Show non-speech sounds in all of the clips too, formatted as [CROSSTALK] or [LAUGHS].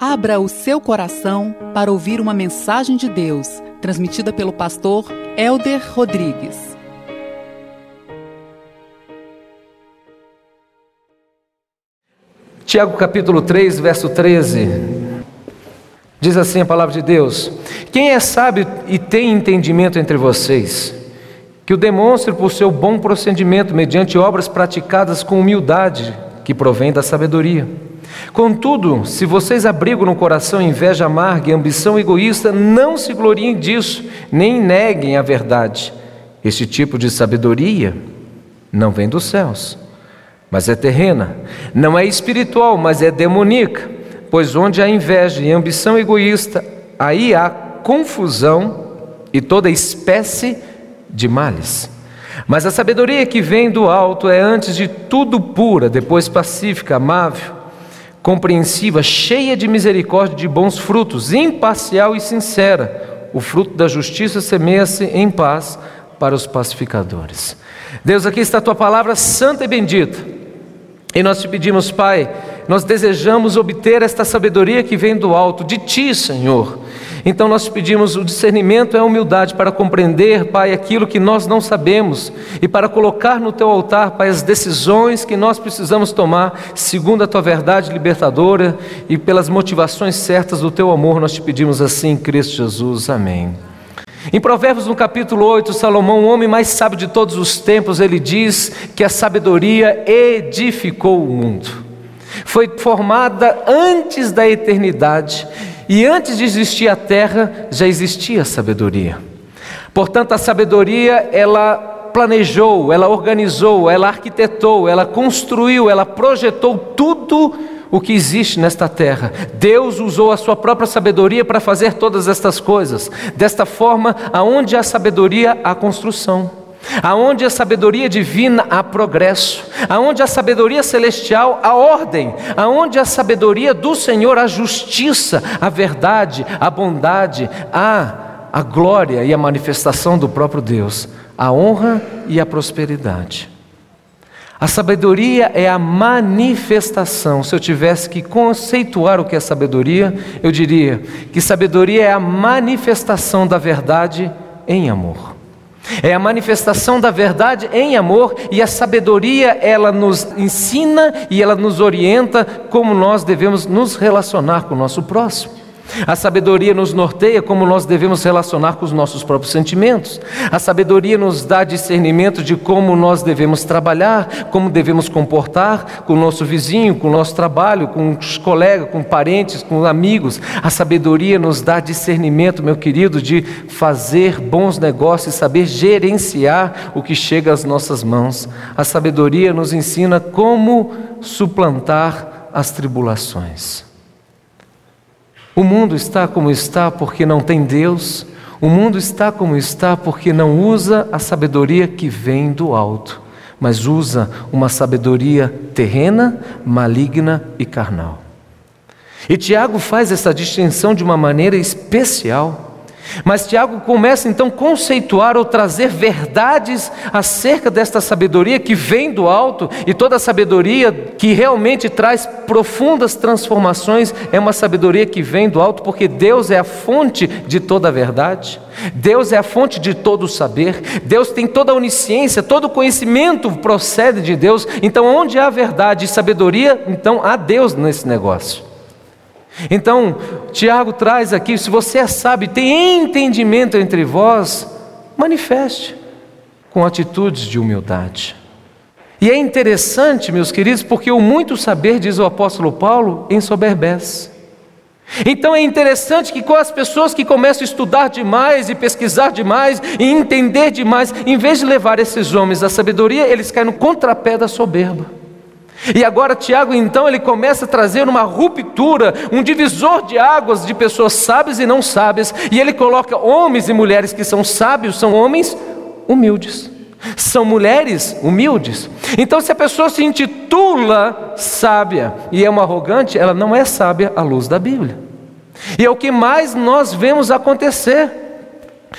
Abra o seu coração para ouvir uma mensagem de Deus, transmitida pelo pastor Elder Rodrigues. Tiago capítulo 3, verso 13. Diz assim a palavra de Deus: Quem é sábio e tem entendimento entre vocês, que o demonstre por seu bom procedimento, mediante obras praticadas com humildade, que provém da sabedoria. Contudo, se vocês abrigam no coração inveja amarga e ambição egoísta, não se gloriem disso, nem neguem a verdade. Este tipo de sabedoria não vem dos céus, mas é terrena, não é espiritual, mas é demoníaca. Pois onde há inveja e ambição egoísta, aí há confusão e toda espécie de males. Mas a sabedoria que vem do alto é antes de tudo pura, depois pacífica, amável compreensiva, cheia de misericórdia e de bons frutos, imparcial e sincera. O fruto da justiça semeia-se em paz para os pacificadores. Deus, aqui está a tua palavra santa e bendita. E nós te pedimos, Pai, nós desejamos obter esta sabedoria que vem do alto, de ti, Senhor. Então nós pedimos o discernimento e a humildade para compreender, Pai, aquilo que nós não sabemos e para colocar no teu altar, Pai, as decisões que nós precisamos tomar, segundo a tua verdade libertadora e pelas motivações certas do teu amor, nós te pedimos assim, em Cristo Jesus. Amém. Em Provérbios, no capítulo 8, Salomão, o homem mais sábio de todos os tempos, ele diz que a sabedoria edificou o mundo foi formada antes da eternidade e antes de existir a terra já existia a sabedoria. Portanto, a sabedoria ela planejou, ela organizou, ela arquitetou, ela construiu, ela projetou tudo o que existe nesta terra. Deus usou a sua própria sabedoria para fazer todas estas coisas. Desta forma, aonde há sabedoria, há construção. Aonde a sabedoria divina há progresso, aonde a sabedoria celestial há ordem, aonde a sabedoria do Senhor há justiça, a verdade, a bondade, há a glória e a manifestação do próprio Deus, a honra e a prosperidade. A sabedoria é a manifestação. Se eu tivesse que conceituar o que é sabedoria, eu diria que sabedoria é a manifestação da verdade em amor. É a manifestação da verdade em amor e a sabedoria, ela nos ensina e ela nos orienta como nós devemos nos relacionar com o nosso próximo. A sabedoria nos norteia como nós devemos relacionar com os nossos próprios sentimentos. A sabedoria nos dá discernimento de como nós devemos trabalhar, como devemos comportar com o nosso vizinho, com o nosso trabalho, com os colegas, com parentes, com amigos. A sabedoria nos dá discernimento, meu querido, de fazer bons negócios, saber gerenciar o que chega às nossas mãos. A sabedoria nos ensina como suplantar as tribulações. O mundo está como está porque não tem Deus, o mundo está como está porque não usa a sabedoria que vem do alto, mas usa uma sabedoria terrena, maligna e carnal. E Tiago faz essa distinção de uma maneira especial. Mas Tiago começa então a conceituar ou trazer verdades acerca desta sabedoria que vem do alto, e toda sabedoria que realmente traz profundas transformações é uma sabedoria que vem do alto, porque Deus é a fonte de toda a verdade, Deus é a fonte de todo o saber, Deus tem toda a onisciência, todo o conhecimento procede de Deus, então onde há verdade e sabedoria, então há Deus nesse negócio. Então, Tiago traz aqui: se você é sábio, tem entendimento entre vós, manifeste com atitudes de humildade. E é interessante, meus queridos, porque o muito saber, diz o apóstolo Paulo, ensoberbece. Então é interessante que com as pessoas que começam a estudar demais e pesquisar demais e entender demais, em vez de levar esses homens à sabedoria, eles caem no contrapé da soberba. E agora Tiago então ele começa a trazer uma ruptura, um divisor de águas de pessoas sábias e não sábias, e ele coloca homens e mulheres que são sábios, são homens humildes. São mulheres humildes. Então, se a pessoa se intitula sábia e é uma arrogante, ela não é sábia à luz da Bíblia. E é o que mais nós vemos acontecer.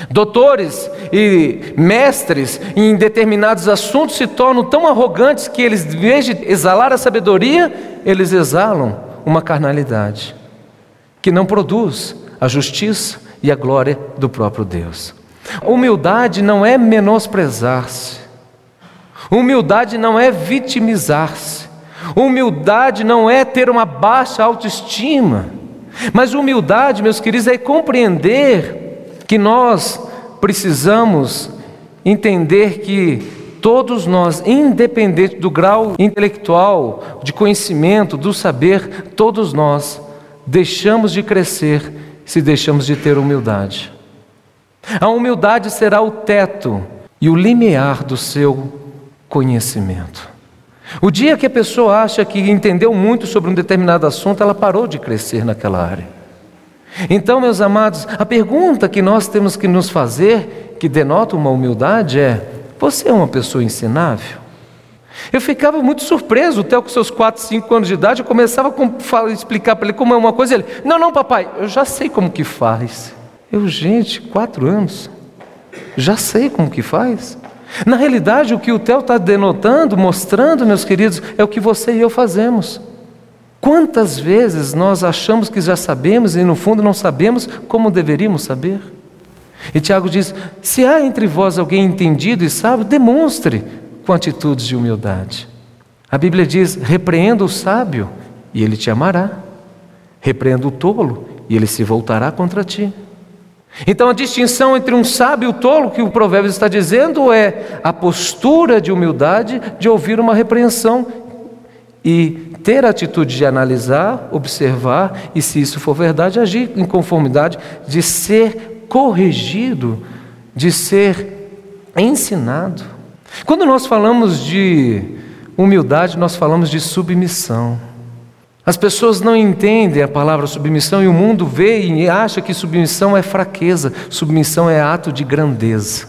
Doutores e mestres em determinados assuntos se tornam tão arrogantes que eles, em vez de exalar a sabedoria, eles exalam uma carnalidade. que não produz a justiça e a glória do próprio Deus. Humildade não é menosprezar-se. Humildade não é vitimizar-se. Humildade não é ter uma baixa autoestima. Mas humildade, meus queridos, é compreender que nós precisamos entender que todos nós, independente do grau intelectual, de conhecimento, do saber, todos nós deixamos de crescer se deixamos de ter humildade. A humildade será o teto e o limiar do seu conhecimento. O dia que a pessoa acha que entendeu muito sobre um determinado assunto, ela parou de crescer naquela área. Então, meus amados, a pergunta que nós temos que nos fazer, que denota uma humildade, é: você é uma pessoa ensinável? Eu ficava muito surpreso, até com seus 4, 5 anos de idade, eu começava a explicar para ele como é uma coisa, ele, não, não, papai, eu já sei como que faz. Eu, gente, 4 anos, já sei como que faz. Na realidade, o que o Theo está denotando, mostrando, meus queridos, é o que você e eu fazemos. Quantas vezes nós achamos que já sabemos e no fundo não sabemos como deveríamos saber? E Tiago diz: se há entre vós alguém entendido e sábio, demonstre com atitudes de humildade. A Bíblia diz: repreenda o sábio e ele te amará, repreenda o tolo e ele se voltará contra ti. Então a distinção entre um sábio e o tolo que o provérbio está dizendo é a postura de humildade de ouvir uma repreensão e ter a atitude de analisar, observar e, se isso for verdade, agir em conformidade, de ser corrigido, de ser ensinado. Quando nós falamos de humildade, nós falamos de submissão. As pessoas não entendem a palavra submissão e o mundo vê e acha que submissão é fraqueza, submissão é ato de grandeza.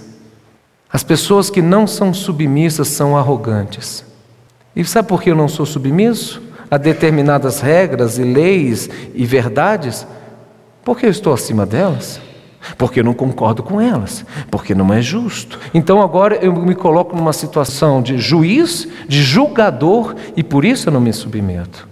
As pessoas que não são submissas são arrogantes. E sabe por que eu não sou submisso a determinadas regras e leis e verdades? Porque eu estou acima delas porque eu não concordo com elas, porque não é justo. Então agora eu me coloco numa situação de juiz, de julgador, e por isso eu não me submeto.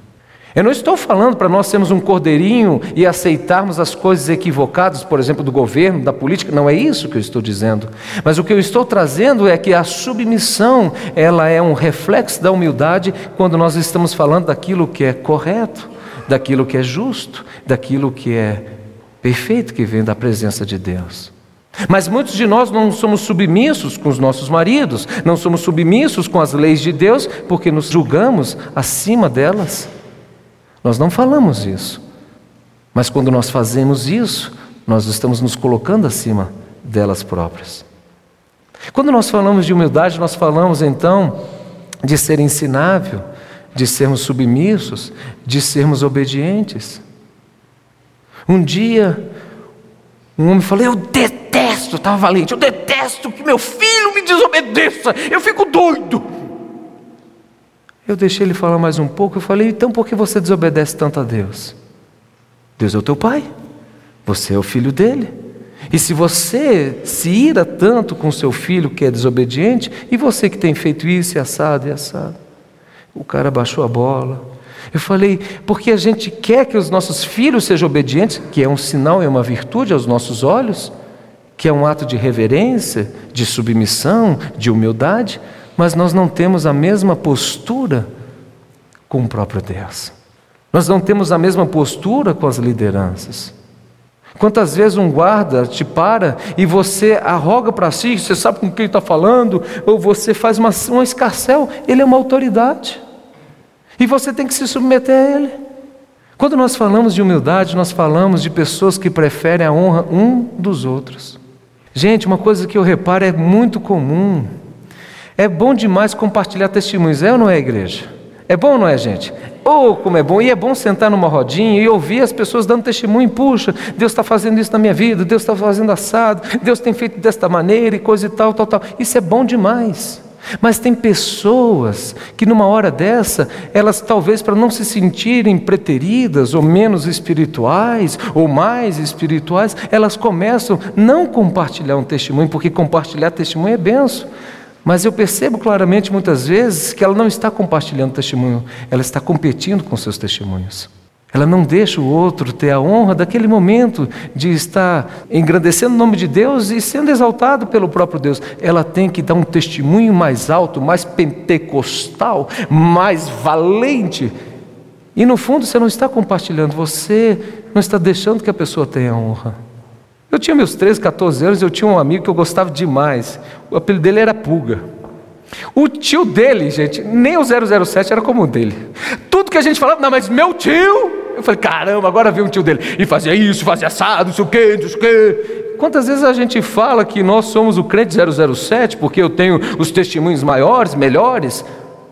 Eu não estou falando para nós sermos um cordeirinho e aceitarmos as coisas equivocadas, por exemplo, do governo, da política, não é isso que eu estou dizendo. Mas o que eu estou trazendo é que a submissão, ela é um reflexo da humildade quando nós estamos falando daquilo que é correto, daquilo que é justo, daquilo que é perfeito que vem da presença de Deus. Mas muitos de nós não somos submissos com os nossos maridos, não somos submissos com as leis de Deus, porque nos julgamos acima delas. Nós não falamos isso. Mas quando nós fazemos isso, nós estamos nos colocando acima delas próprias. Quando nós falamos de humildade, nós falamos então de ser ensinável, de sermos submissos, de sermos obedientes. Um dia, um homem falou: Eu detesto, estava valente, eu detesto que meu filho me desobedeça, eu fico doido. Eu deixei ele falar mais um pouco, eu falei: Então por que você desobedece tanto a Deus? Deus é o teu pai, você é o filho dele. E se você se ira tanto com seu filho que é desobediente, e você que tem feito isso e assado e assado? O cara baixou a bola, eu falei, porque a gente quer que os nossos filhos sejam obedientes, que é um sinal, é uma virtude aos nossos olhos, que é um ato de reverência, de submissão, de humildade, mas nós não temos a mesma postura com o próprio Deus. Nós não temos a mesma postura com as lideranças. Quantas vezes um guarda te para e você arroga para si, você sabe com quem está falando, ou você faz uma, um escarcel, ele é uma autoridade. E você tem que se submeter a Ele. Quando nós falamos de humildade, nós falamos de pessoas que preferem a honra um dos outros. Gente, uma coisa que eu reparo é muito comum. É bom demais compartilhar testemunhos, é ou não é, igreja? É bom ou não é, gente? Oh, como é bom! E é bom sentar numa rodinha e ouvir as pessoas dando testemunho. Puxa, Deus está fazendo isso na minha vida, Deus está fazendo assado, Deus tem feito desta maneira e coisa e tal, tal, tal. Isso é bom demais. Mas tem pessoas que numa hora dessa, elas talvez para não se sentirem preteridas ou menos espirituais ou mais espirituais, elas começam não compartilhar um testemunho, porque compartilhar testemunho é benção. Mas eu percebo claramente muitas vezes que ela não está compartilhando testemunho, ela está competindo com seus testemunhos. Ela não deixa o outro ter a honra daquele momento de estar engrandecendo o nome de Deus e sendo exaltado pelo próprio Deus. Ela tem que dar um testemunho mais alto, mais pentecostal, mais valente. E no fundo você não está compartilhando, você não está deixando que a pessoa tenha honra. Eu tinha meus 13, 14 anos, eu tinha um amigo que eu gostava demais. O apelido dele era Pulga. O tio dele, gente, nem o 007 era como o dele. Tudo que a gente falava, não, mas meu tio. Eu falei, caramba, agora veio um tio dele. E fazia isso, fazia assado, não sei o quê, não sei o quê. Quantas vezes a gente fala que nós somos o crente 007 porque eu tenho os testemunhos maiores, melhores?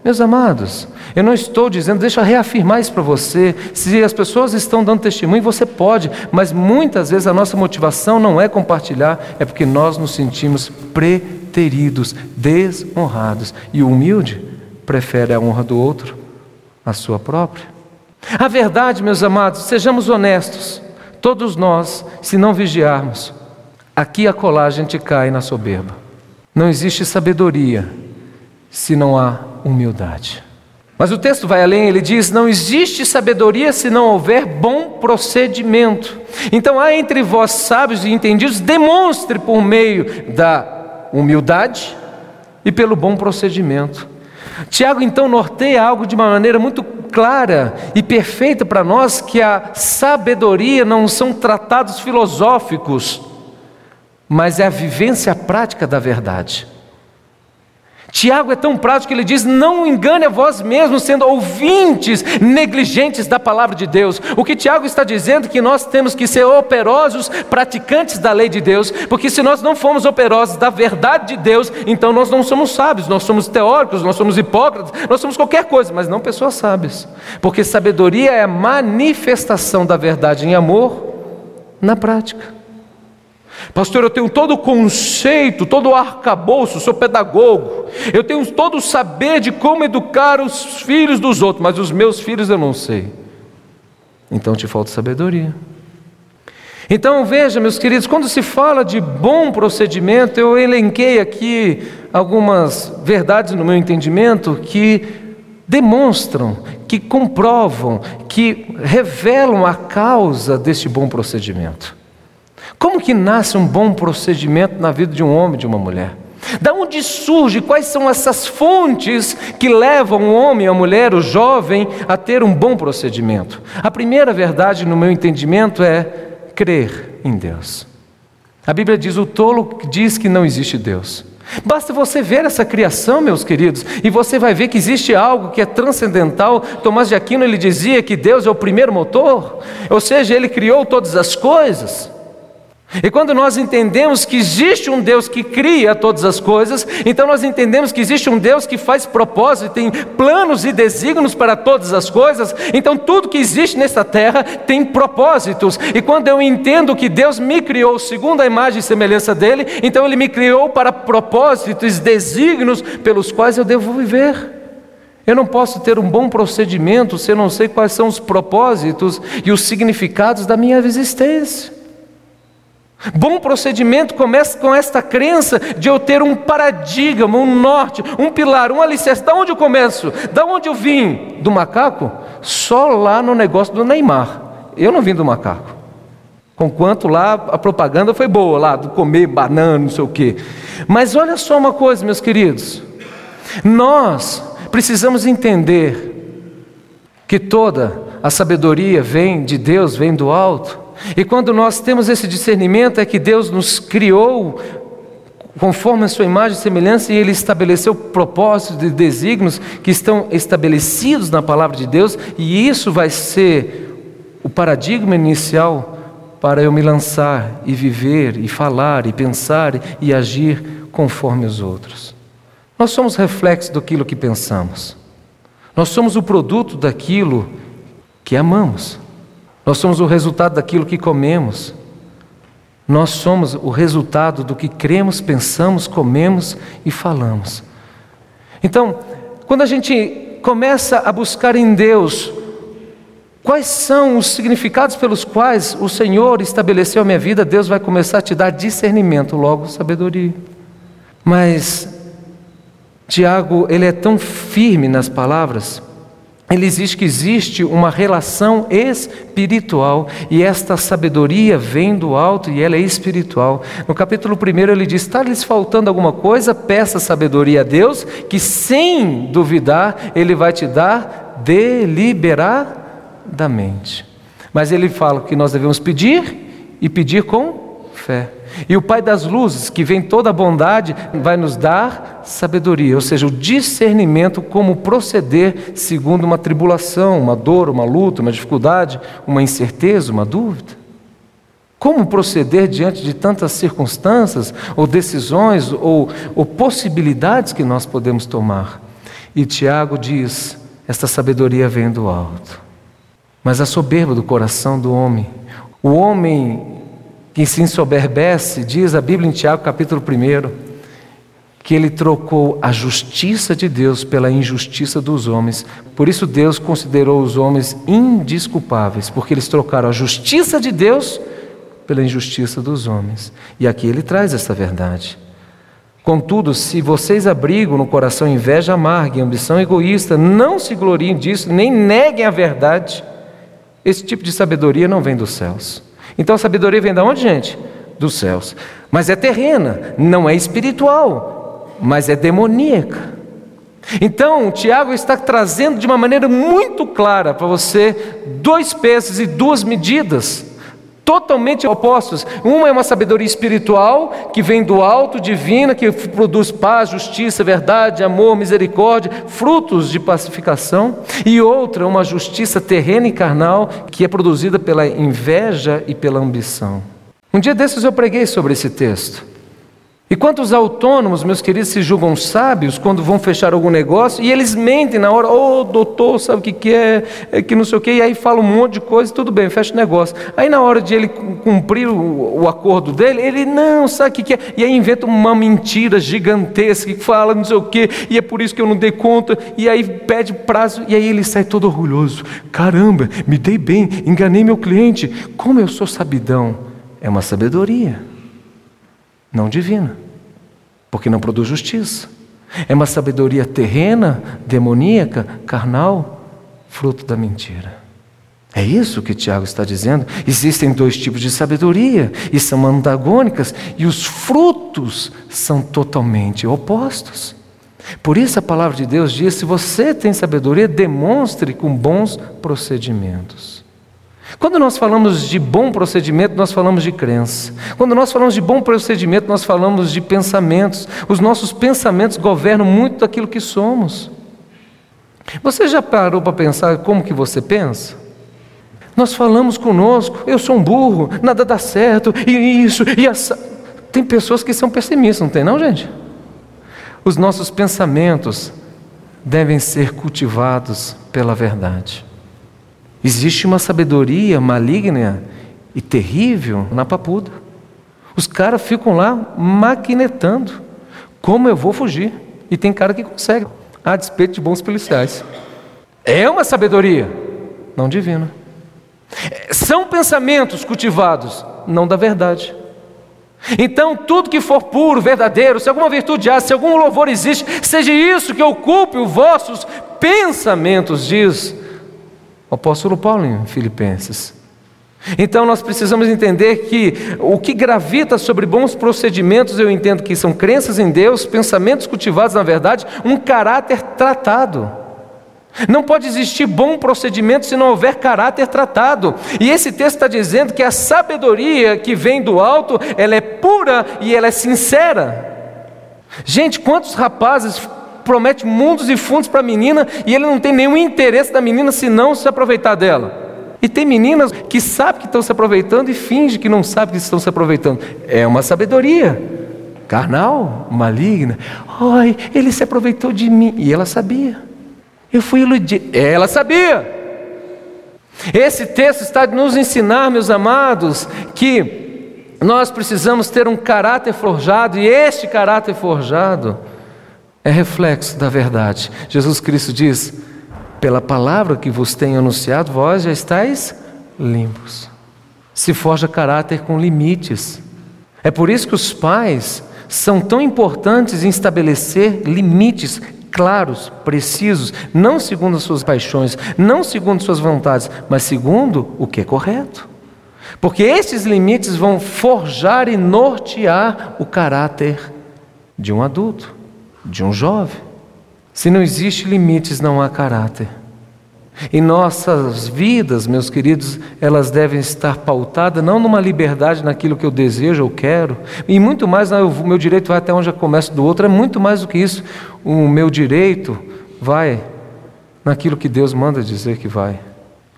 Meus amados, eu não estou dizendo, deixa eu reafirmar isso para você. Se as pessoas estão dando testemunho, você pode, mas muitas vezes a nossa motivação não é compartilhar, é porque nós nos sentimos preteridos, desonrados. E o humilde prefere a honra do outro à sua própria. A verdade, meus amados, sejamos honestos, todos nós, se não vigiarmos, aqui e acolá a gente cai na soberba. Não existe sabedoria se não há humildade. Mas o texto vai além, ele diz: não existe sabedoria se não houver bom procedimento. Então há entre vós sábios e entendidos, demonstre por meio da humildade e pelo bom procedimento. Tiago então norteia algo de uma maneira muito clara e perfeita para nós que a sabedoria não são tratados filosóficos, mas é a vivência prática da verdade. Tiago é tão prático que ele diz: Não engane a vós mesmos, sendo ouvintes negligentes da palavra de Deus. O que Tiago está dizendo é que nós temos que ser operosos, praticantes da lei de Deus, porque se nós não formos operosos da verdade de Deus, então nós não somos sábios, nós somos teóricos, nós somos hipócritas, nós somos qualquer coisa, mas não pessoas sábias. Porque sabedoria é a manifestação da verdade em amor na prática. Pastor, eu tenho todo o conceito, todo o arcabouço, sou pedagogo. Eu tenho todo o saber de como educar os filhos dos outros, mas os meus filhos eu não sei. Então te falta sabedoria. Então veja, meus queridos, quando se fala de bom procedimento, eu elenquei aqui algumas verdades no meu entendimento que demonstram, que comprovam, que revelam a causa deste bom procedimento. Como que nasce um bom procedimento na vida de um homem e de uma mulher? Da onde surge? Quais são essas fontes que levam o homem, a mulher, o jovem a ter um bom procedimento? A primeira verdade, no meu entendimento, é crer em Deus. A Bíblia diz: o tolo diz que não existe Deus. Basta você ver essa criação, meus queridos, e você vai ver que existe algo que é transcendental. Tomás de Aquino ele dizia que Deus é o primeiro motor, ou seja, ele criou todas as coisas. E quando nós entendemos que existe um Deus que cria todas as coisas, então nós entendemos que existe um Deus que faz propósito, tem planos e desígnios para todas as coisas, então tudo que existe nesta terra tem propósitos. E quando eu entendo que Deus me criou segundo a imagem e semelhança dele, então ele me criou para propósitos, desígnios pelos quais eu devo viver. Eu não posso ter um bom procedimento se eu não sei quais são os propósitos e os significados da minha existência. Bom procedimento começa com esta crença de eu ter um paradigma, um norte, um pilar, um alicerce. Da onde eu começo? Da onde eu vim? Do macaco? Só lá no negócio do Neymar. Eu não vim do macaco. Conquanto lá a propaganda foi boa, lá do comer banana, não sei o quê. Mas olha só uma coisa, meus queridos. Nós precisamos entender que toda a sabedoria vem de Deus, vem do alto. E quando nós temos esse discernimento, é que Deus nos criou conforme a sua imagem e semelhança, e Ele estabeleceu propósitos e desígnios que estão estabelecidos na palavra de Deus, e isso vai ser o paradigma inicial para eu me lançar e viver, e falar, e pensar e agir conforme os outros. Nós somos reflexo daquilo que pensamos, nós somos o produto daquilo que amamos. Nós somos o resultado daquilo que comemos. Nós somos o resultado do que cremos, pensamos, comemos e falamos. Então, quando a gente começa a buscar em Deus quais são os significados pelos quais o Senhor estabeleceu a minha vida, Deus vai começar a te dar discernimento, logo sabedoria. Mas Tiago, ele é tão firme nas palavras ele existe que existe uma relação espiritual e esta sabedoria vem do alto e ela é espiritual. No capítulo 1 ele diz: está lhes faltando alguma coisa? Peça sabedoria a Deus, que sem duvidar ele vai te dar deliberadamente. Mas ele fala que nós devemos pedir e pedir com fé. E o Pai das luzes, que vem toda a bondade, vai nos dar sabedoria, ou seja, o discernimento como proceder segundo uma tribulação, uma dor, uma luta, uma dificuldade, uma incerteza, uma dúvida. Como proceder diante de tantas circunstâncias, ou decisões, ou, ou possibilidades que nós podemos tomar? E Tiago diz: esta sabedoria vem do alto. Mas a soberba do coração do homem, o homem que se ensoberbece, diz a Bíblia em Tiago, capítulo 1, que ele trocou a justiça de Deus pela injustiça dos homens. Por isso Deus considerou os homens indisculpáveis, porque eles trocaram a justiça de Deus pela injustiça dos homens. E aqui ele traz essa verdade. Contudo, se vocês abrigam no coração inveja amarga e ambição egoísta, não se gloriem disso, nem neguem a verdade. Esse tipo de sabedoria não vem dos céus. Então a sabedoria vem de onde, gente? Dos céus. Mas é terrena, não é espiritual, mas é demoníaca. Então, Tiago está trazendo de uma maneira muito clara para você dois pesos e duas medidas totalmente opostos. Uma é uma sabedoria espiritual que vem do alto, divina, que produz paz, justiça, verdade, amor, misericórdia, frutos de pacificação, e outra, uma justiça terrena e carnal que é produzida pela inveja e pela ambição. Um dia desses eu preguei sobre esse texto. E quantos autônomos, meus queridos, se julgam sábios quando vão fechar algum negócio e eles mentem na hora, ô oh, doutor, sabe o que, que é, é, que não sei o que, e aí fala um monte de coisa, tudo bem, fecha o negócio. Aí na hora de ele cumprir o, o acordo dele, ele não, sabe o que, que é, e aí inventa uma mentira gigantesca que fala não sei o que, e é por isso que eu não dei conta, e aí pede prazo, e aí ele sai todo orgulhoso: caramba, me dei bem, enganei meu cliente, como eu sou sabidão. É uma sabedoria não divina, porque não produz justiça. É uma sabedoria terrena, demoníaca, carnal, fruto da mentira. É isso que Tiago está dizendo. Existem dois tipos de sabedoria e são antagônicas, e os frutos são totalmente opostos. Por isso a palavra de Deus diz: se você tem sabedoria, demonstre com bons procedimentos. Quando nós falamos de bom procedimento, nós falamos de crença. Quando nós falamos de bom procedimento, nós falamos de pensamentos. Os nossos pensamentos governam muito daquilo que somos. Você já parou para pensar como que você pensa? Nós falamos conosco, eu sou um burro, nada dá certo, e isso, e essa. Tem pessoas que são pessimistas, não tem não, gente? Os nossos pensamentos devem ser cultivados pela verdade. Existe uma sabedoria maligna e terrível na papuda. Os caras ficam lá maquinetando. Como eu vou fugir? E tem cara que consegue, a despeito de bons policiais. É uma sabedoria, não divina. São pensamentos cultivados, não da verdade. Então, tudo que for puro, verdadeiro, se alguma virtude há, se algum louvor existe, seja isso que ocupe os vossos pensamentos, diz o apóstolo Paulo em Filipenses. Então nós precisamos entender que o que gravita sobre bons procedimentos, eu entendo que são crenças em Deus, pensamentos cultivados na verdade, um caráter tratado. Não pode existir bom procedimento se não houver caráter tratado. E esse texto está dizendo que a sabedoria que vem do alto, ela é pura e ela é sincera. Gente, quantos rapazes promete mundos e fundos para a menina e ele não tem nenhum interesse da menina senão se aproveitar dela. E tem meninas que sabem que estão se aproveitando e fingem que não sabem que estão se aproveitando. É uma sabedoria carnal, maligna. Ai, ele se aproveitou de mim. E ela sabia. Eu fui iludida. Ela sabia. Esse texto está nos ensinar, meus amados, que nós precisamos ter um caráter forjado, e este caráter forjado é reflexo da verdade. Jesus Cristo diz: pela palavra que vos tenho anunciado, vós já estáis limpos. Se forja caráter com limites. É por isso que os pais são tão importantes em estabelecer limites claros, precisos, não segundo as suas paixões, não segundo suas vontades, mas segundo o que é correto. Porque esses limites vão forjar e nortear o caráter de um adulto, de um jovem. Se não existe limites, não há caráter. E nossas vidas, meus queridos, elas devem estar pautadas não numa liberdade naquilo que eu desejo ou quero, e muito mais, o meu direito vai até onde começa do outro, é muito mais do que isso. O meu direito vai naquilo que Deus manda dizer que vai.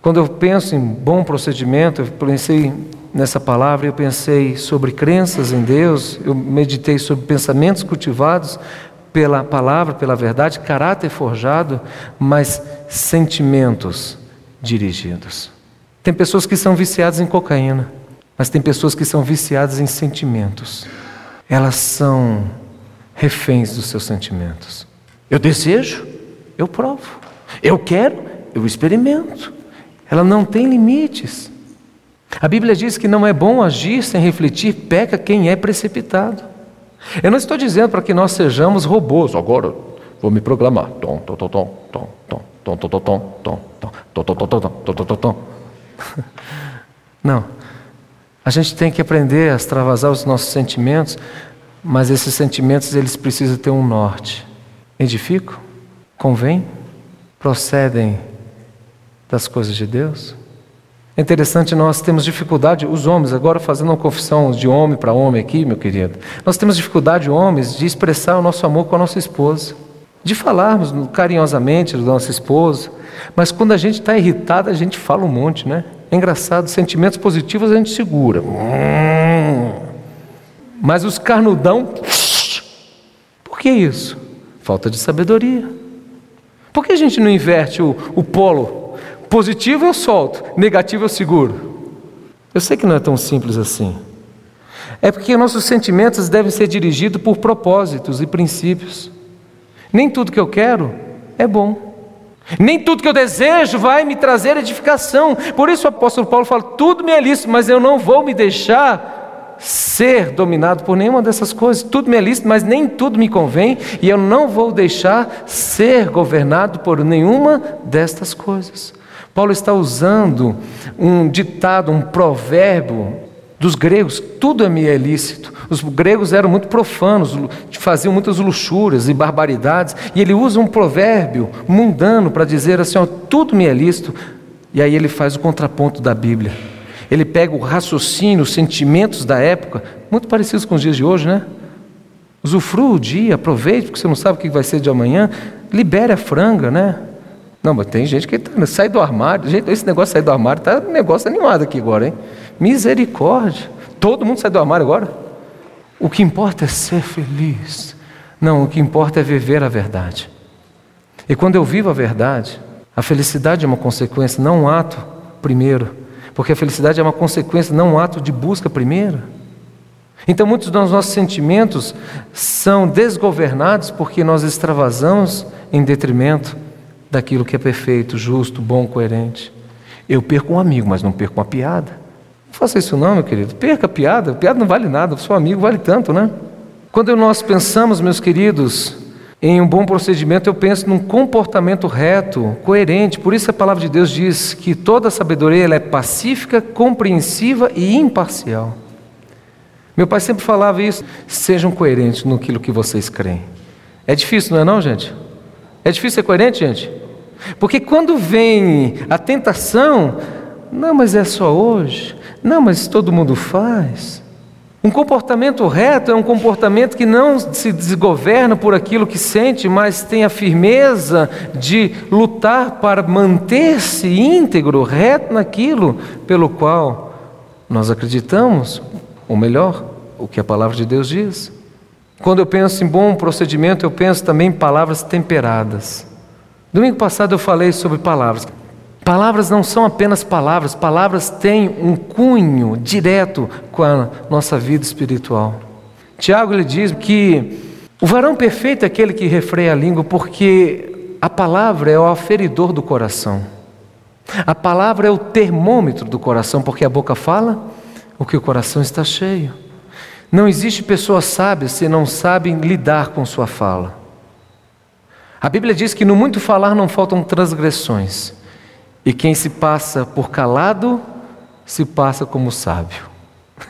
Quando eu penso em bom procedimento, eu pensei nessa palavra, eu pensei sobre crenças em Deus, eu meditei sobre pensamentos cultivados pela palavra, pela verdade, caráter forjado, mas sentimentos dirigidos. Tem pessoas que são viciadas em cocaína, mas tem pessoas que são viciadas em sentimentos. Elas são reféns dos seus sentimentos. Eu desejo, eu provo. Eu quero, eu experimento. Ela não tem limites. A Bíblia diz que não é bom agir sem refletir, peca quem é precipitado. Eu não estou dizendo para que nós sejamos robôs, agora vou me proclamar. Tom, tom, tom, tom, tom, tom, tom, tom, tom, tom, tom, tom, tom, tom, tom, tom, tom. Não. A gente tem que aprender a extravasar os nossos sentimentos, mas esses sentimentos eles precisam ter um norte. Edificam? Convém? Procedem das coisas de Deus? É interessante, nós temos dificuldade, os homens, agora fazendo uma confissão de homem para homem aqui, meu querido, nós temos dificuldade, homens, de expressar o nosso amor com a nossa esposa, de falarmos carinhosamente do nosso esposo, mas quando a gente está irritado, a gente fala um monte, né? É engraçado, sentimentos positivos a gente segura. Mas os carnudão, por que isso? Falta de sabedoria. Por que a gente não inverte o, o polo Positivo eu solto, negativo eu seguro. Eu sei que não é tão simples assim. É porque nossos sentimentos devem ser dirigidos por propósitos e princípios. Nem tudo que eu quero é bom. Nem tudo que eu desejo vai me trazer edificação. Por isso o apóstolo Paulo fala: tudo me é lícito, mas eu não vou me deixar ser dominado por nenhuma dessas coisas. Tudo me é lícito, mas nem tudo me convém, e eu não vou deixar ser governado por nenhuma destas coisas. Paulo está usando um ditado, um provérbio dos gregos, tudo é me é lícito. Os gregos eram muito profanos, faziam muitas luxúrias e barbaridades, e ele usa um provérbio mundano para dizer assim: ó, tudo me é lícito. E aí ele faz o contraponto da Bíblia. Ele pega o raciocínio, os sentimentos da época, muito parecidos com os dias de hoje, né? Usufrua o dia, aproveite, porque você não sabe o que vai ser de amanhã. Libere a franga, né? Não, mas tem gente que tá, sai do armário. Gente, esse negócio de sair do armário está um negócio animado aqui agora, hein? Misericórdia. Todo mundo sai do armário agora? O que importa é ser feliz. Não, o que importa é viver a verdade. E quando eu vivo a verdade, a felicidade é uma consequência, não um ato primeiro. Porque a felicidade é uma consequência, não um ato de busca primeiro. Então, muitos dos nossos sentimentos são desgovernados porque nós extravasamos em detrimento daquilo que é perfeito, justo, bom, coerente. Eu perco um amigo, mas não perco uma piada. Não faça isso não, meu querido. Perca a piada. A piada não vale nada. O seu amigo vale tanto, né? Quando nós pensamos, meus queridos, em um bom procedimento, eu penso num comportamento reto, coerente. Por isso a palavra de Deus diz que toda sabedoria ela é pacífica, compreensiva e imparcial. Meu pai sempre falava isso. Sejam coerentes no que vocês creem. É difícil, não é não, gente? É difícil ser coerente, gente? Porque quando vem a tentação, não, mas é só hoje, não, mas todo mundo faz. Um comportamento reto é um comportamento que não se desgoverna por aquilo que sente, mas tem a firmeza de lutar para manter-se íntegro, reto naquilo pelo qual nós acreditamos, ou melhor, o que a palavra de Deus diz. Quando eu penso em bom procedimento, eu penso também em palavras temperadas. Domingo passado eu falei sobre palavras. Palavras não são apenas palavras, palavras têm um cunho direto com a nossa vida espiritual. Tiago lhe diz que o varão perfeito é aquele que refreia a língua, porque a palavra é o aferidor do coração. A palavra é o termômetro do coração, porque a boca fala o que o coração está cheio. Não existe pessoa sábia se não sabem lidar com sua fala. A Bíblia diz que no muito falar não faltam transgressões, e quem se passa por calado se passa como sábio.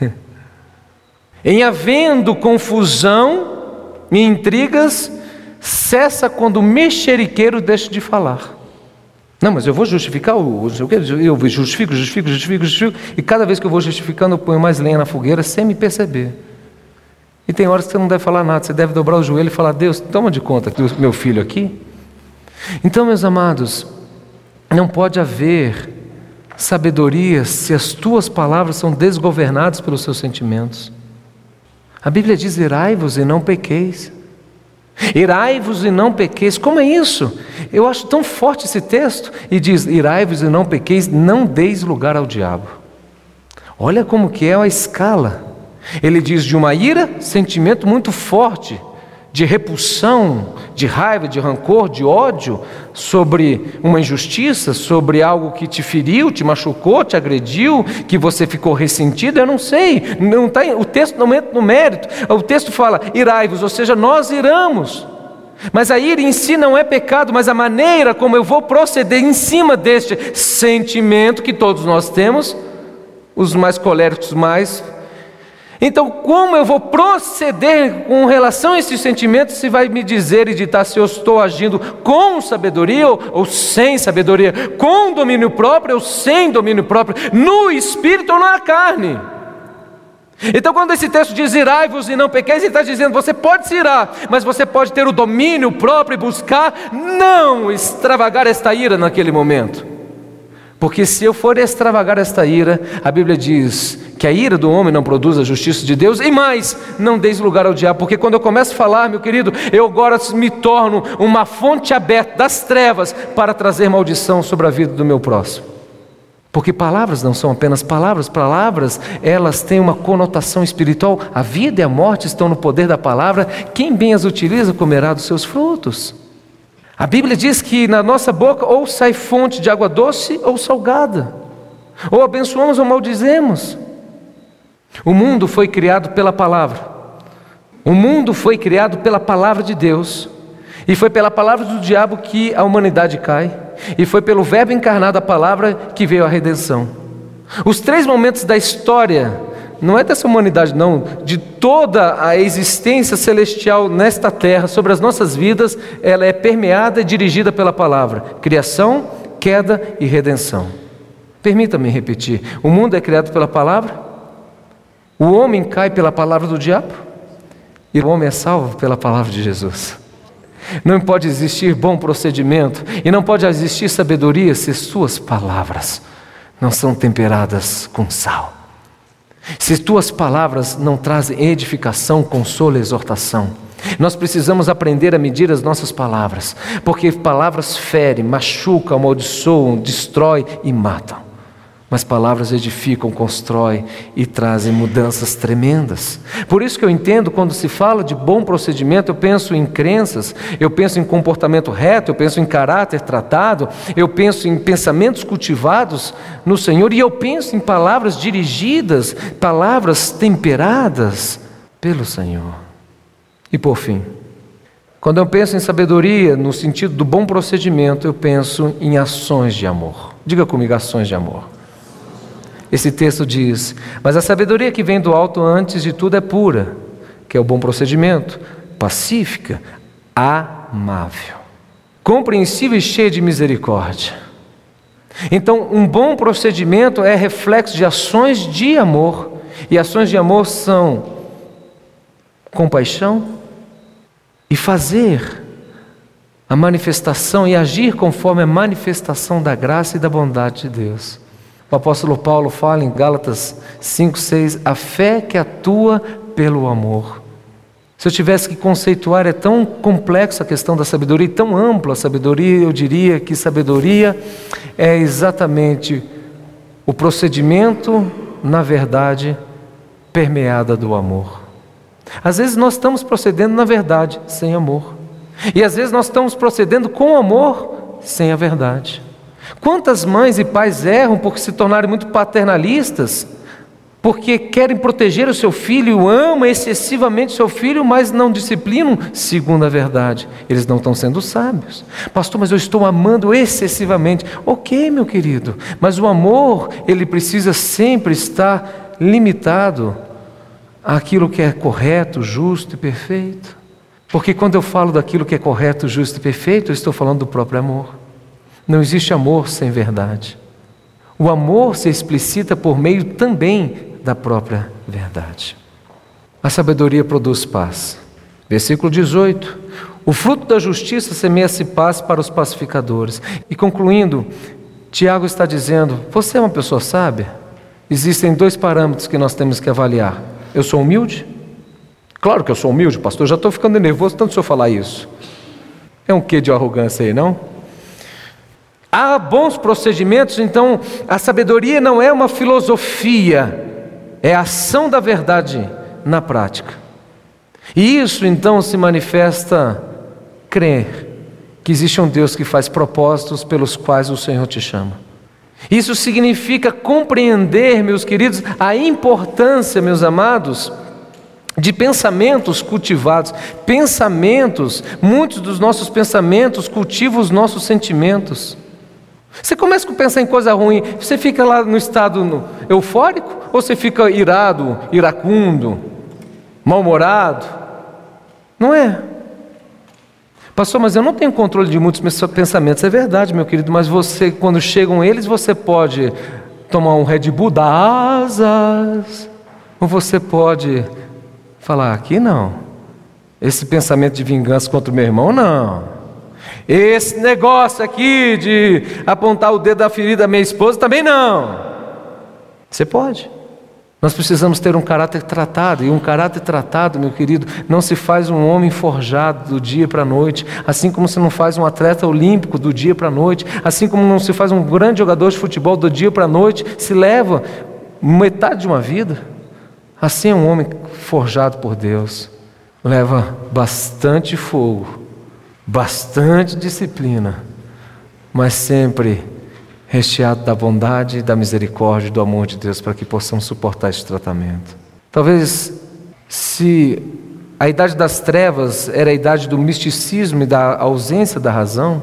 [LAUGHS] em havendo confusão e intrigas, cessa quando o mexeriqueiro deixa de falar. Não, mas eu vou justificar o. Eu justifico, justifico, justifico, justifico. E cada vez que eu vou justificando, eu ponho mais lenha na fogueira sem me perceber. E tem horas que você não deve falar nada, você deve dobrar o joelho e falar: Deus, toma de conta do meu filho aqui. Então, meus amados, não pode haver sabedoria se as tuas palavras são desgovernadas pelos seus sentimentos. A Bíblia diz: irai-vos e não pequeis. Irai-vos e não pequeis. Como é isso? Eu acho tão forte esse texto. E diz: Irai-vos e não pequeis, não deis lugar ao diabo. Olha como que é a escala. Ele diz de uma ira, sentimento muito forte, de repulsão, de raiva, de rancor, de ódio sobre uma injustiça, sobre algo que te feriu, te machucou, te agrediu, que você ficou ressentido, eu não sei, não tá, o texto não entra no mérito, o texto fala irai-vos, ou seja, nós iramos. Mas a ira em si não é pecado, mas a maneira como eu vou proceder em cima deste sentimento que todos nós temos, os mais coléricos mais então, como eu vou proceder com relação a esses sentimentos, se vai me dizer e ditar se eu estou agindo com sabedoria ou, ou, sem sabedoria, com domínio próprio ou sem domínio próprio, no espírito ou na carne? Então, quando esse texto diz irai-vos e não pequeis, ele está dizendo: você pode se irar, mas você pode ter o domínio próprio e buscar não extravagar esta ira naquele momento. Porque se eu for extravagar esta ira, a Bíblia diz que a ira do homem não produz a justiça de Deus, e mais, não deis lugar ao diabo, porque quando eu começo a falar, meu querido, eu agora me torno uma fonte aberta das trevas para trazer maldição sobre a vida do meu próximo. Porque palavras não são apenas palavras, palavras, elas têm uma conotação espiritual. A vida e a morte estão no poder da palavra. Quem bem as utiliza comerá dos seus frutos. A Bíblia diz que na nossa boca ou sai fonte de água doce ou salgada, ou abençoamos ou maldizemos. O mundo foi criado pela palavra, o mundo foi criado pela palavra de Deus, e foi pela palavra do diabo que a humanidade cai, e foi pelo Verbo encarnado a palavra que veio a redenção. Os três momentos da história não é dessa humanidade, não, de toda a existência celestial nesta terra, sobre as nossas vidas, ela é permeada e dirigida pela palavra: criação, queda e redenção. Permita-me repetir: o mundo é criado pela palavra, o homem cai pela palavra do diabo, e o homem é salvo pela palavra de Jesus. Não pode existir bom procedimento e não pode existir sabedoria se suas palavras não são temperadas com sal. Se tuas palavras não trazem edificação, consolo e exortação, nós precisamos aprender a medir as nossas palavras, porque palavras ferem, machucam, amaldiçoam, destrói e matam. Mas palavras edificam, constroem e trazem mudanças tremendas. Por isso que eu entendo quando se fala de bom procedimento, eu penso em crenças, eu penso em comportamento reto, eu penso em caráter tratado, eu penso em pensamentos cultivados no Senhor e eu penso em palavras dirigidas, palavras temperadas pelo Senhor. E por fim, quando eu penso em sabedoria no sentido do bom procedimento, eu penso em ações de amor. Diga comigo, ações de amor. Esse texto diz: Mas a sabedoria que vem do alto antes de tudo é pura, que é o bom procedimento, pacífica, amável, compreensível e cheia de misericórdia. Então, um bom procedimento é reflexo de ações de amor, e ações de amor são compaixão e fazer a manifestação e agir conforme a manifestação da graça e da bondade de Deus. O apóstolo Paulo fala em Gálatas 5,6: a fé que atua pelo amor. Se eu tivesse que conceituar, é tão complexa a questão da sabedoria, tão ampla a sabedoria, eu diria que sabedoria é exatamente o procedimento, na verdade, permeada do amor. Às vezes nós estamos procedendo na verdade, sem amor. E às vezes nós estamos procedendo com amor, sem a verdade. Quantas mães e pais erram porque se tornaram muito paternalistas porque querem proteger o seu filho, amam excessivamente seu filho, mas não disciplinam segundo a verdade. Eles não estão sendo sábios. Pastor, mas eu estou amando excessivamente. Ok, meu querido, mas o amor, ele precisa sempre estar limitado àquilo que é correto, justo e perfeito. Porque quando eu falo daquilo que é correto, justo e perfeito, eu estou falando do próprio amor. Não existe amor sem verdade. O amor se explicita por meio também da própria verdade. A sabedoria produz paz. Versículo 18: O fruto da justiça semeia-se paz para os pacificadores. E concluindo, Tiago está dizendo: Você é uma pessoa sábia? Existem dois parâmetros que nós temos que avaliar. Eu sou humilde? Claro que eu sou humilde, pastor. Já estou ficando nervoso tanto se eu falar isso. É um quê de arrogância aí, não? Há bons procedimentos, então a sabedoria não é uma filosofia, é a ação da verdade na prática. E isso então se manifesta crer que existe um Deus que faz propósitos pelos quais o Senhor te chama. Isso significa compreender, meus queridos, a importância, meus amados, de pensamentos cultivados. Pensamentos, muitos dos nossos pensamentos cultivam os nossos sentimentos. Você começa a pensar em coisa ruim, você fica lá no estado eufórico ou você fica irado, iracundo, mal-humorado? Não é. Pastor, mas eu não tenho controle de muitos pensamentos. É verdade, meu querido, mas você, quando chegam eles, você pode tomar um Red Bull, dar asas, ou você pode falar: aqui não. Esse pensamento de vingança contra o meu irmão, não. Esse negócio aqui de apontar o dedo da ferida da minha esposa também não. Você pode. Nós precisamos ter um caráter tratado, e um caráter tratado, meu querido, não se faz um homem forjado do dia para a noite, assim como se não faz um atleta olímpico do dia para a noite, assim como não se faz um grande jogador de futebol do dia para a noite, se leva metade de uma vida. Assim é um homem forjado por Deus, leva bastante fogo bastante disciplina, mas sempre recheado da bondade, da misericórdia e do amor de Deus para que possamos suportar esse tratamento. Talvez se a idade das trevas era a idade do misticismo e da ausência da razão,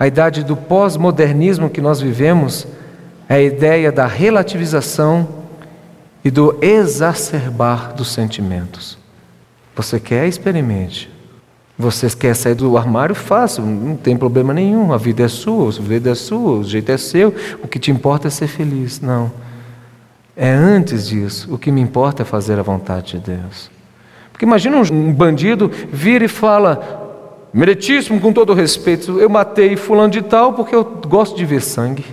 a idade do pós-modernismo que nós vivemos é a ideia da relativização e do exacerbar dos sentimentos. Você quer, experimente. Você quer sair do armário fácil, não tem problema nenhum, a vida é sua, a vida é sua, o jeito é seu, o que te importa é ser feliz. Não. É antes disso, o que me importa é fazer a vontade de Deus. Porque imagina um bandido vir e fala, meritíssimo, com todo respeito, eu matei fulano de tal porque eu gosto de ver sangue.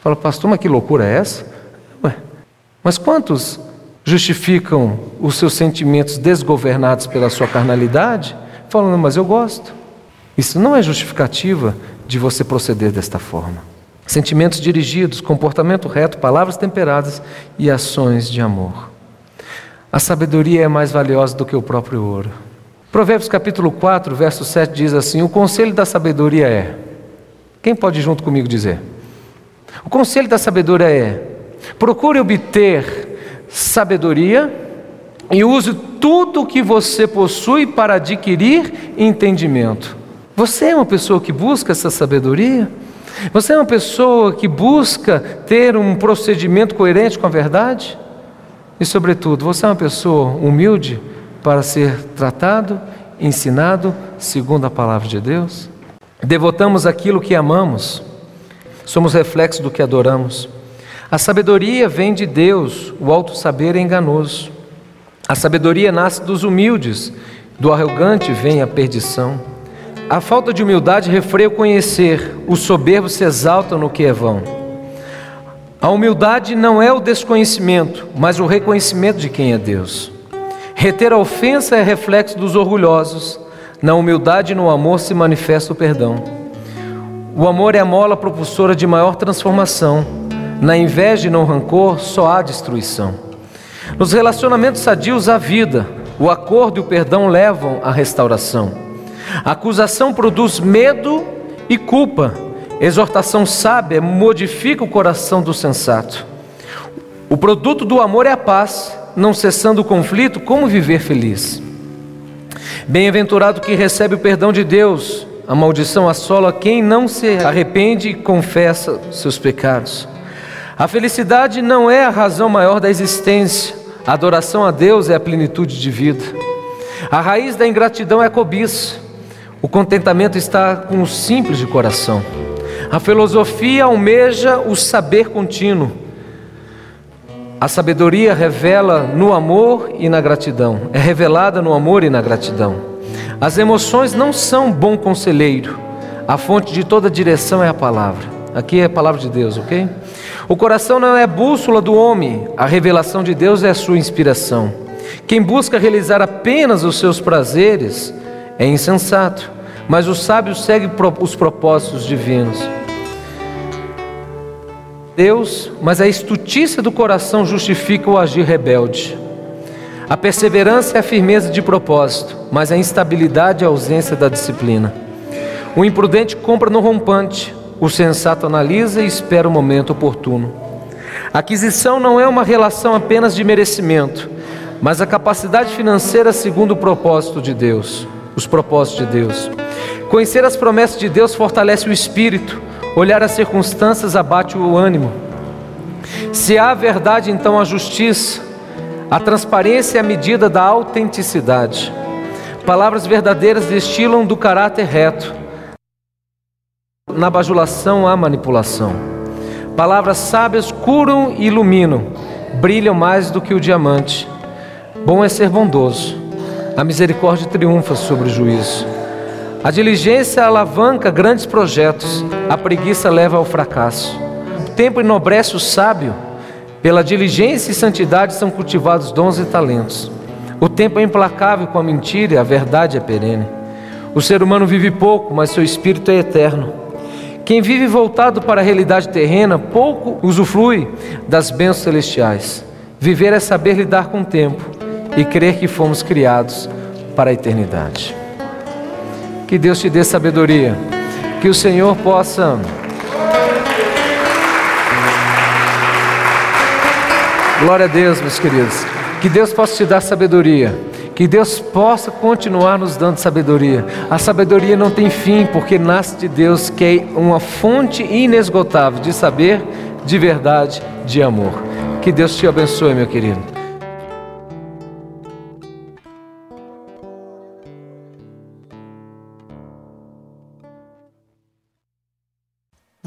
Fala, pastor, mas que loucura é essa? Ué, mas quantos justificam os seus sentimentos desgovernados pela sua carnalidade? Falando, mas eu gosto. Isso não é justificativa de você proceder desta forma. Sentimentos dirigidos, comportamento reto, palavras temperadas e ações de amor. A sabedoria é mais valiosa do que o próprio ouro. Provérbios capítulo 4, verso 7 diz assim: O conselho da sabedoria é. Quem pode junto comigo dizer? O conselho da sabedoria é: procure obter sabedoria e use tudo o que você possui para adquirir entendimento. Você é uma pessoa que busca essa sabedoria? Você é uma pessoa que busca ter um procedimento coerente com a verdade? E, sobretudo, você é uma pessoa humilde para ser tratado, ensinado segundo a palavra de Deus? Devotamos aquilo que amamos, somos reflexo do que adoramos. A sabedoria vem de Deus, o alto saber é enganoso. A sabedoria nasce dos humildes, do arrogante vem a perdição. A falta de humildade refreia o conhecer, o soberbo se exalta no que é vão. A humildade não é o desconhecimento, mas o reconhecimento de quem é Deus. Reter a ofensa é reflexo dos orgulhosos, na humildade e no amor se manifesta o perdão. O amor é a mola propulsora de maior transformação, na inveja e no rancor só há destruição. Nos relacionamentos sadios, a vida, o acordo e o perdão levam à restauração. A acusação produz medo e culpa. Exortação sábia modifica o coração do sensato. O produto do amor é a paz, não cessando o conflito, como viver feliz? Bem-aventurado que recebe o perdão de Deus, a maldição assola quem não se arrepende e confessa seus pecados. A felicidade não é a razão maior da existência, a adoração a Deus é a plenitude de vida. A raiz da ingratidão é a cobiça, o contentamento está com o simples de coração. A filosofia almeja o saber contínuo. A sabedoria revela no amor e na gratidão, é revelada no amor e na gratidão. As emoções não são bom conselheiro, a fonte de toda direção é a palavra. Aqui é a palavra de Deus, ok? O coração não é bússola do homem, a revelação de Deus é a sua inspiração. Quem busca realizar apenas os seus prazeres é insensato, mas o sábio segue os propósitos divinos. Deus, mas a estutícia do coração justifica o agir rebelde. A perseverança é a firmeza de propósito, mas a instabilidade é a ausência da disciplina. O imprudente compra no rompante, o sensato analisa e espera o momento oportuno. A aquisição não é uma relação apenas de merecimento, mas a capacidade financeira segundo o propósito de Deus, os propósitos de Deus. Conhecer as promessas de Deus fortalece o espírito, Olhar as circunstâncias abate o ânimo. Se há verdade, então há justiça. A transparência é a medida da autenticidade. Palavras verdadeiras destilam do caráter reto. Na bajulação há manipulação. Palavras sábias curam e iluminam, brilham mais do que o diamante. Bom é ser bondoso. A misericórdia triunfa sobre o juízo. A diligência alavanca grandes projetos, a preguiça leva ao fracasso. O tempo enobrece o sábio, pela diligência e santidade são cultivados dons e talentos. O tempo é implacável com a mentira e a verdade é perene. O ser humano vive pouco, mas seu espírito é eterno. Quem vive voltado para a realidade terrena, pouco usufrui das bênçãos celestiais. Viver é saber lidar com o tempo e crer que fomos criados para a eternidade. Que Deus te dê sabedoria. Que o Senhor possa. Glória a Deus, meus queridos. Que Deus possa te dar sabedoria. Que Deus possa continuar nos dando sabedoria. A sabedoria não tem fim, porque nasce de Deus, que é uma fonte inesgotável de saber, de verdade, de amor. Que Deus te abençoe, meu querido.